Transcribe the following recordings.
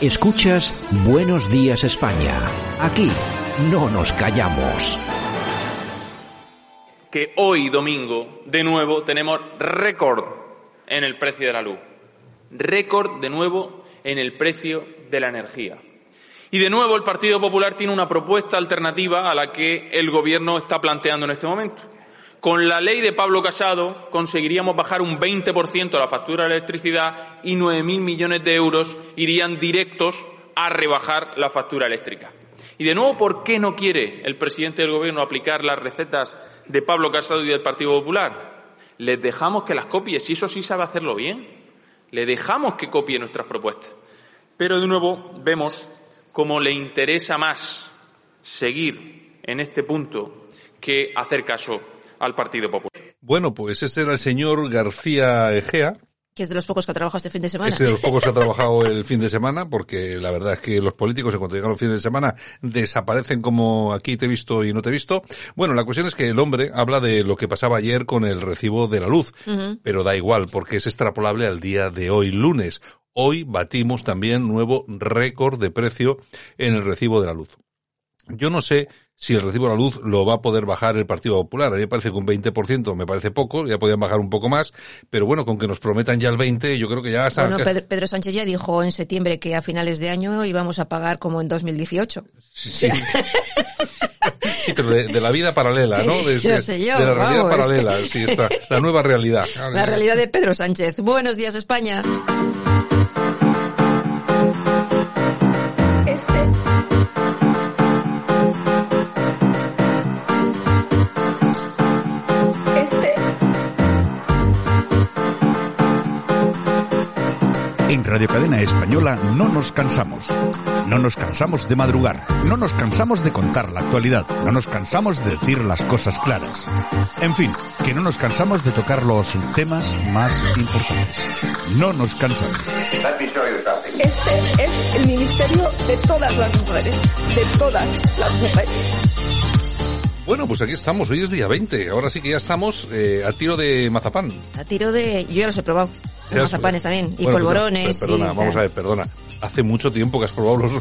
Escuchas Buenos Días España. Aquí no nos callamos. Que hoy domingo, de nuevo, tenemos récord en el precio de la luz. Récord, de nuevo, en el precio de la energía. Y de nuevo el Partido Popular tiene una propuesta alternativa a la que el Gobierno está planteando en este momento. Con la ley de Pablo Casado conseguiríamos bajar un 20% la factura de electricidad y 9.000 millones de euros irían directos a rebajar la factura eléctrica. Y de nuevo, ¿por qué no quiere el presidente del Gobierno aplicar las recetas de Pablo Casado y del Partido Popular? Les dejamos que las copie, si eso sí sabe hacerlo bien. Le dejamos que copie nuestras propuestas. Pero de nuevo vemos cómo le interesa más seguir en este punto que hacer caso al Partido Popular. Bueno, pues ese era el señor García Egea, que es de los pocos que ha trabajado este fin de semana. Es de los pocos que ha trabajado el fin de semana, porque la verdad es que los políticos, en cuanto llegan los fines de semana, desaparecen como aquí te he visto y no te he visto. Bueno, la cuestión es que el hombre habla de lo que pasaba ayer con el recibo de la luz, pero da igual, porque es extrapolable al día de hoy, lunes. Hoy batimos también nuevo récord de precio en el recibo de la luz. Yo no sé si el recibo de la luz lo va a poder bajar el Partido Popular. A mí me parece que un 20% me parece poco, ya podrían bajar un poco más, pero bueno, con que nos prometan ya el 20, yo creo que ya está. Bueno, Pedro, Sánchez ya dijo en septiembre que a finales de año íbamos a pagar como en 2018. Sí. sí, pero de, la vida paralela, ¿no? De, yo sé yo, de la realidad paralela, sí, está, la nueva realidad. La realidad de Pedro Sánchez. Buenos días, España. Radio Cadena Española no nos cansamos. No nos cansamos de madrugar. No nos cansamos de contar la actualidad. No nos cansamos de decir las cosas claras. En fin, que no nos cansamos de tocar los temas más importantes. No nos cansamos. Este es el ministerio de todas las mujeres. De todas las mujeres. Bueno, pues aquí estamos, hoy es día 20, ahora sí que ya estamos eh, a tiro de mazapán. A tiro de... yo ya los he probado. Mazapanes también, y polvorones. Perdona, vamos a ver, perdona. Hace mucho tiempo que has probado los,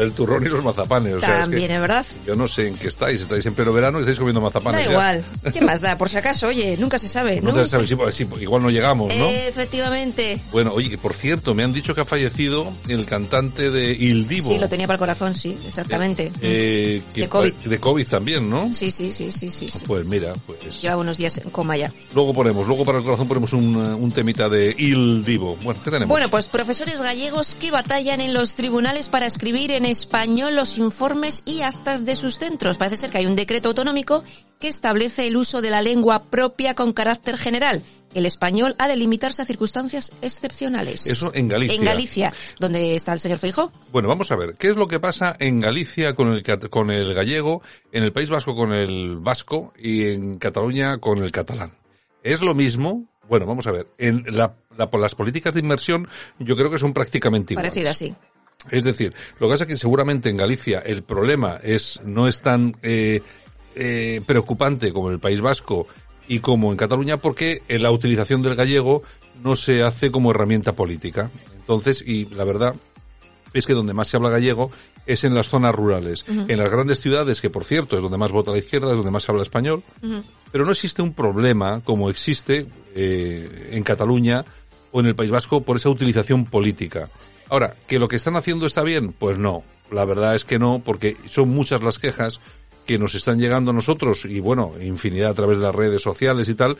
el, turrón y los mazapanes. O sea, También es, verdad. Yo no sé en qué estáis, estáis en pleno verano y estáis comiendo mazapanes. Da igual. ¿Qué más da? Por si acaso, oye, nunca se sabe. No se sabe, sí, igual no llegamos, ¿no? Efectivamente. Bueno, oye, que por cierto, me han dicho que ha fallecido el cantante de Il Divo. Sí, lo tenía para el corazón, sí, exactamente. Eh, de COVID. De COVID también, ¿no? Sí, sí, sí, sí, sí. Pues mira, pues... Lleva unos días en coma ya. Luego ponemos, luego para el corazón ponemos un, un temita de Il bueno, ¿qué tenemos? Bueno, pues profesores gallegos que batallan en los tribunales para escribir en español los informes y actas de sus centros. Parece ser que hay un decreto autonómico que establece el uso de la lengua propia con carácter general. El español ha de limitarse a circunstancias excepcionales. Eso en Galicia. En Galicia, donde está el señor Feijo. Bueno, vamos a ver, ¿qué es lo que pasa en Galicia con el, con el gallego, en el País Vasco con el vasco y en Cataluña con el catalán? ¿Es lo mismo? Bueno, vamos a ver. En la, las políticas de inversión yo creo que son prácticamente iguales. Parecido así. Es decir, lo que pasa es que seguramente en Galicia el problema es no es tan eh, eh, preocupante como en el País Vasco y como en Cataluña porque la utilización del gallego no se hace como herramienta política. Entonces, y la verdad es que donde más se habla gallego es en las zonas rurales. En las grandes ciudades, que por cierto es donde más vota la izquierda, es donde más se habla español, pero no existe un problema como existe eh, en Cataluña o en el País Vasco por esa utilización política. Ahora, ¿que lo que están haciendo está bien? Pues no. La verdad es que no, porque son muchas las quejas que nos están llegando a nosotros y bueno, infinidad a través de las redes sociales y tal,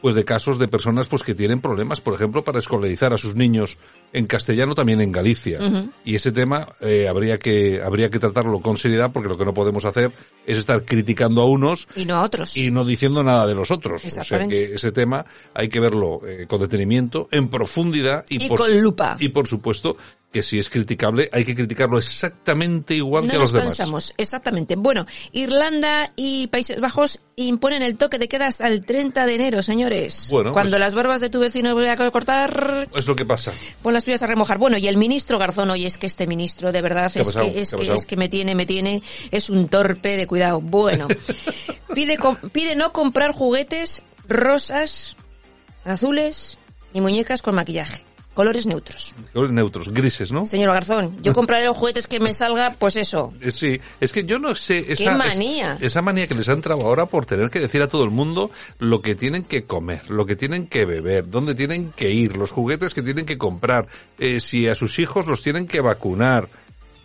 pues de casos de personas pues que tienen problemas, por ejemplo, para escolarizar a sus niños en castellano también en Galicia. Y ese tema eh, habría que habría que tratarlo con seriedad porque lo que no podemos hacer es estar criticando a unos y no a otros y no diciendo nada de los otros. O sea que ese tema hay que verlo eh, con detenimiento, en profundidad y, por, con lupa. Y por supuesto que si es criticable, hay que criticarlo exactamente igual que a los demás. Pensamos, exactamente. Bueno, Irlanda y Países Bajos imponen el toque de queda hasta el 30 de enero, señores. Bueno, Cuando pues- las barbas de tu vecino voy a cortar... Es lo que pasa. Pon las tuyas a remojar. Bueno, y el ministro Garzón, oye, es que este ministro, de verdad, es que, es, que, es que me tiene, me tiene, es un torpe de cuidado. Bueno, pide, pide no comprar juguetes rosas, azules, ni muñecas con maquillaje colores neutros. Colores neutros, grises, ¿no? Señor Garzón, yo compraré los juguetes que me salga, pues eso. Eh, Sí, es que yo no sé esa, manía! es- esa manía que les ha entrado ahora por tener que decir a todo el mundo lo que tienen que comer, lo que tienen que beber, dónde tienen que ir, los juguetes que tienen que comprar, eh, si a sus hijos los tienen que vacunar.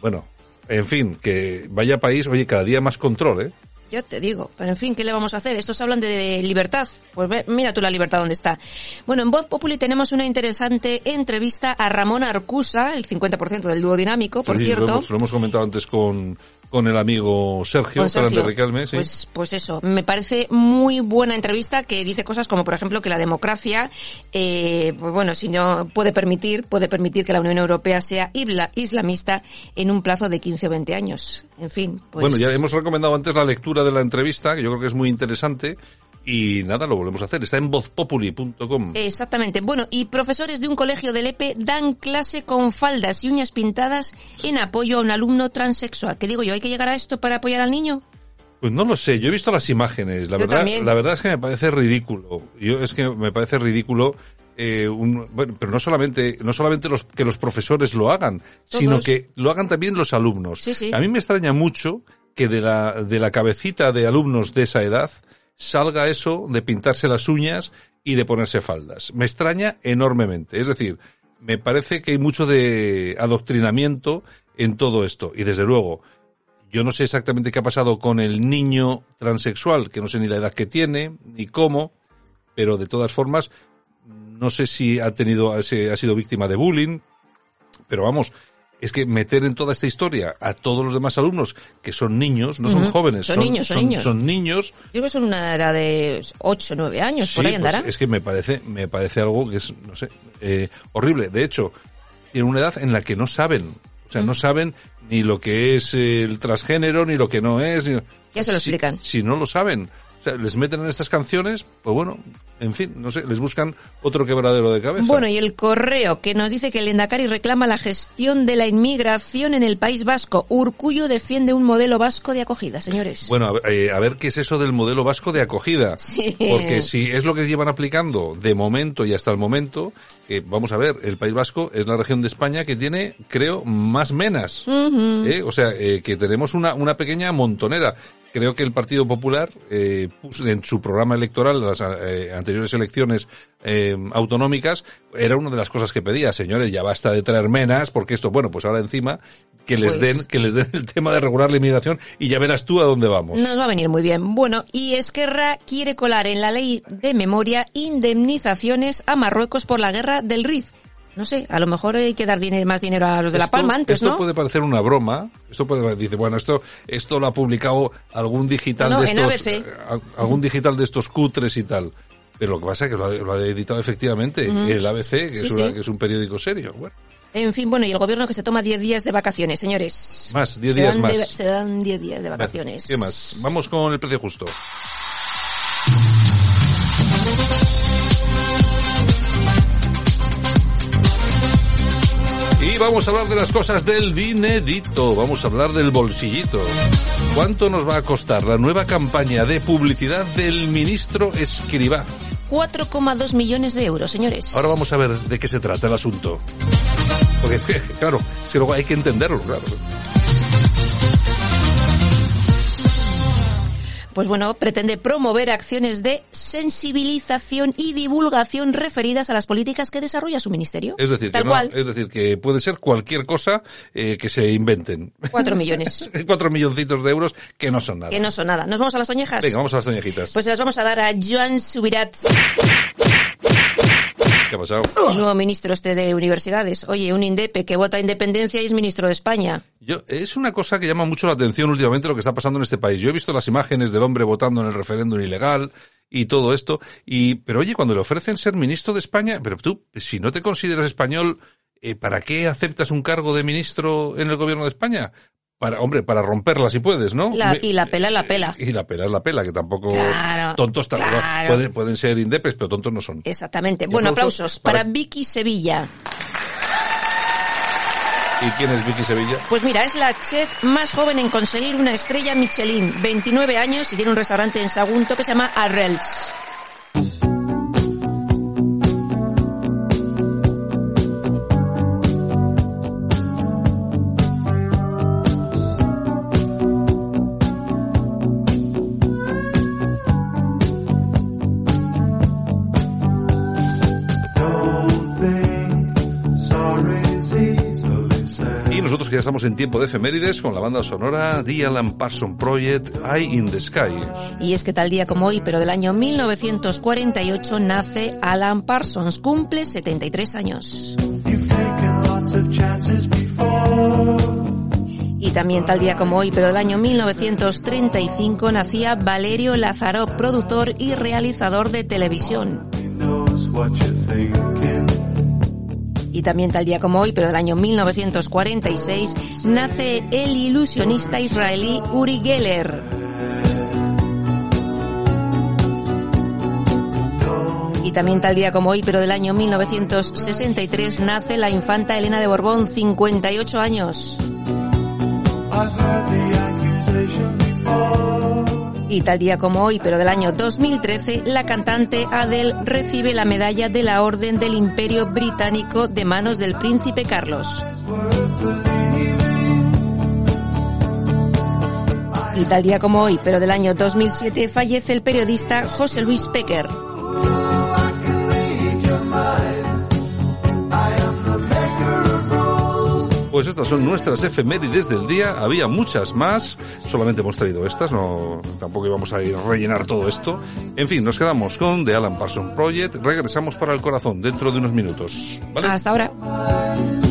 Bueno, en fin, que vaya país, oye, cada día más control, ¿eh? Yo te digo, pero en fin, ¿qué le vamos a hacer? Estos hablan de libertad. Pues ve- mira tú la libertad dónde está. Bueno, en Voz Populi tenemos una interesante entrevista a Ramón Arcusa, el 50% del dúo dinámico, por Sí, Lo cierto. hemos, lo hemos comentado antes con, con el amigo Sergio, Con Sergio. Sí. Pues, pues eso, me parece muy buena entrevista que dice cosas como, por ejemplo, que la democracia, eh, pues bueno, si no puede permitir, puede permitir que la Unión Europea sea isla- islamista en un plazo de 15 o 20 años. En fin, pues. Bueno, ya hemos recomendado antes la lectura de la entrevista, que yo creo que es muy interesante. Y nada, lo volvemos a hacer. Está en vozpopuli.com. Exactamente. Bueno, y profesores de un colegio del EPE dan clase con faldas y uñas pintadas en apoyo a un alumno transexual. ¿Qué digo yo? ¿Hay que llegar a esto para apoyar al niño? Pues no lo sé, yo he visto las imágenes. La Yo verdad, también. la verdad es que me parece ridículo. Yo es que me parece ridículo. eh, un- bueno, pero no solamente, no solamente los, que los profesores lo hagan, sino que lo hagan también los alumnos. Sí, sí. A mí me extraña mucho que de la, de la cabecita de alumnos de esa edad salga eso de pintarse las uñas y de ponerse faldas. Me extraña enormemente. Es decir, me parece que hay mucho de adoctrinamiento en todo esto. Y desde luego, yo no sé exactamente qué ha pasado con el niño transexual, que no sé ni la edad que tiene, ni cómo, pero de todas formas, no sé si ha tenido, ha sido víctima de bullying, pero vamos, es que meter en toda esta historia a todos los demás alumnos, que son niños, no son jóvenes, Son niños, son niños. son niños, Yo creo que son una edad de 8 9 años, por ahí pues andará. es que me parece, me parece algo que es, no sé, eh, horrible. De hecho, tienen una edad en la que no saben, o sea, no saben ni lo que es el transgénero, ni lo que no es. ni- Ya se lo explican. Si no lo saben, sea, les meten en estas canciones, pues bueno, en fin, no sé, les buscan otro quebradero de cabeza. Bueno, y el correo que nos dice que el Endacari reclama la gestión de la inmigración en el País Vasco. Urcullo defiende un modelo vasco de acogida, señores. Bueno, a ver, eh, a ver qué es eso del modelo vasco de acogida. Sí. Porque si es lo que llevan aplicando de momento y hasta el momento, eh, vamos a ver, el País Vasco es la región de España que tiene, creo, más menas. ¿eh? O sea, eh, que tenemos una, una pequeña montonera. Creo que el Partido Popular eh, puso en su programa electoral, las eh, anteriores elecciones eh, autonómicas, era una de las cosas que pedía, señores, ya basta de traer menas, porque esto, bueno, pues ahora encima que les Pues- den, que les den el tema de regular la inmigración y ya verás tú a dónde vamos. Nos va a venir muy bien. Bueno, y Esquerra quiere colar en la ley de memoria indemnizaciones a Marruecos por la guerra del Rif. No sé, a lo mejor hay que dar dinero- más dinero a los de La Esto- Palma antes, esto ¿no? puede parecer una broma. Esto puede dice, bueno, esto esto lo ha publicado algún digital No, de estos eh, a- algún digital de estos cutres y tal. Pero lo que pasa es que lo ha, lo ha editado efectivamente el ABC, que, Sí, es una- sí. que es un periódico serio. Bueno, En fin, bueno, y el gobierno que se toma 10 días de vacaciones, señores. Más, 10 Se días dan más. de- se dan 10 días de vacaciones. ¿Qué más? Vamos con el precio justo. Y vamos a hablar de las cosas del dinerito, vamos a hablar del bolsillito. ¿Cuánto nos va a costar la nueva campaña de publicidad del ministro Escribá? 4,2 millones de euros, señores. Ahora vamos a ver de qué se trata el asunto. Porque, claro, es que luego hay que entenderlo, claro. Pues bueno, pretende promover acciones de sensibilización y divulgación referidas a las políticas que desarrolla su ministerio. Es decir, que Tal no- cual, es decir, que puede ser cualquier cosa eh, que se inventen. 4 millones. Cuatro milloncitos de euros que no son nada. que no son nada. ¿Nos vamos a las oñejas? Venga, vamos a las toñejitas. Pues las vamos a dar a Joan Subirat, ¿Qué ha pasado? el nuevo ministro este de universidades. Oye, un indepe que vota independencia y es ministro de España. Yo, es una cosa que llama mucho la atención últimamente lo que está pasando en este país. Yo he visto las imágenes del hombre votando en el referéndum ilegal y todo esto, y, pero oye, cuando le ofrecen ser ministro de España, pero tú, si no te consideras español, eh, ¿para qué aceptas un cargo de ministro en el gobierno de España? Para, hombre, para romperla si puedes, ¿no? La- y la pela, la pela. Y la pela es la pela, que tampoco Claro, tontos tal- claro. pueden, pueden ser indepes, pero tontos no son. Exactamente. Y Bueno, aplausos aplausos para- para Vicky Sevilla. ¿Y quién es Vicky Sevilla? Pues mira, es la chef más joven en conseguir una estrella Michelin. 29 años y tiene un restaurante en Sagunto que se llama Arrels. Nosotros que ya estamos en tiempo de efemérides con la banda sonora The Alan Parsons Project, Eye in the Sky. Y es que tal día como hoy, pero del año 1948, nace Alan Parsons, cumple 73 años. Y también tal día como hoy, pero del año 1935, nacía Valerio Lázaro, productor y realizador de televisión. Y también tal día como hoy, pero del año 1946, nace el ilusionista israelí Uri Geller. Y también tal día como hoy, pero del año 1963, nace la infanta Elena de Borbón, 58 años. Y tal día como hoy, pero del año 2013, la cantante Adele recibe la medalla de la Orden del Imperio Británico de manos del príncipe Carlos. Y tal día como hoy, pero del año 2007, fallece el periodista José Luis Pecker. Pues estas son nuestras efemérides del día. Había muchas más. Solamente hemos traído estas. No, tampoco íbamos a ir a rellenar todo esto. En fin, nos quedamos con The Alan Parsons Project. Regresamos para el corazón dentro de unos minutos. ¿Vale? Hasta ahora.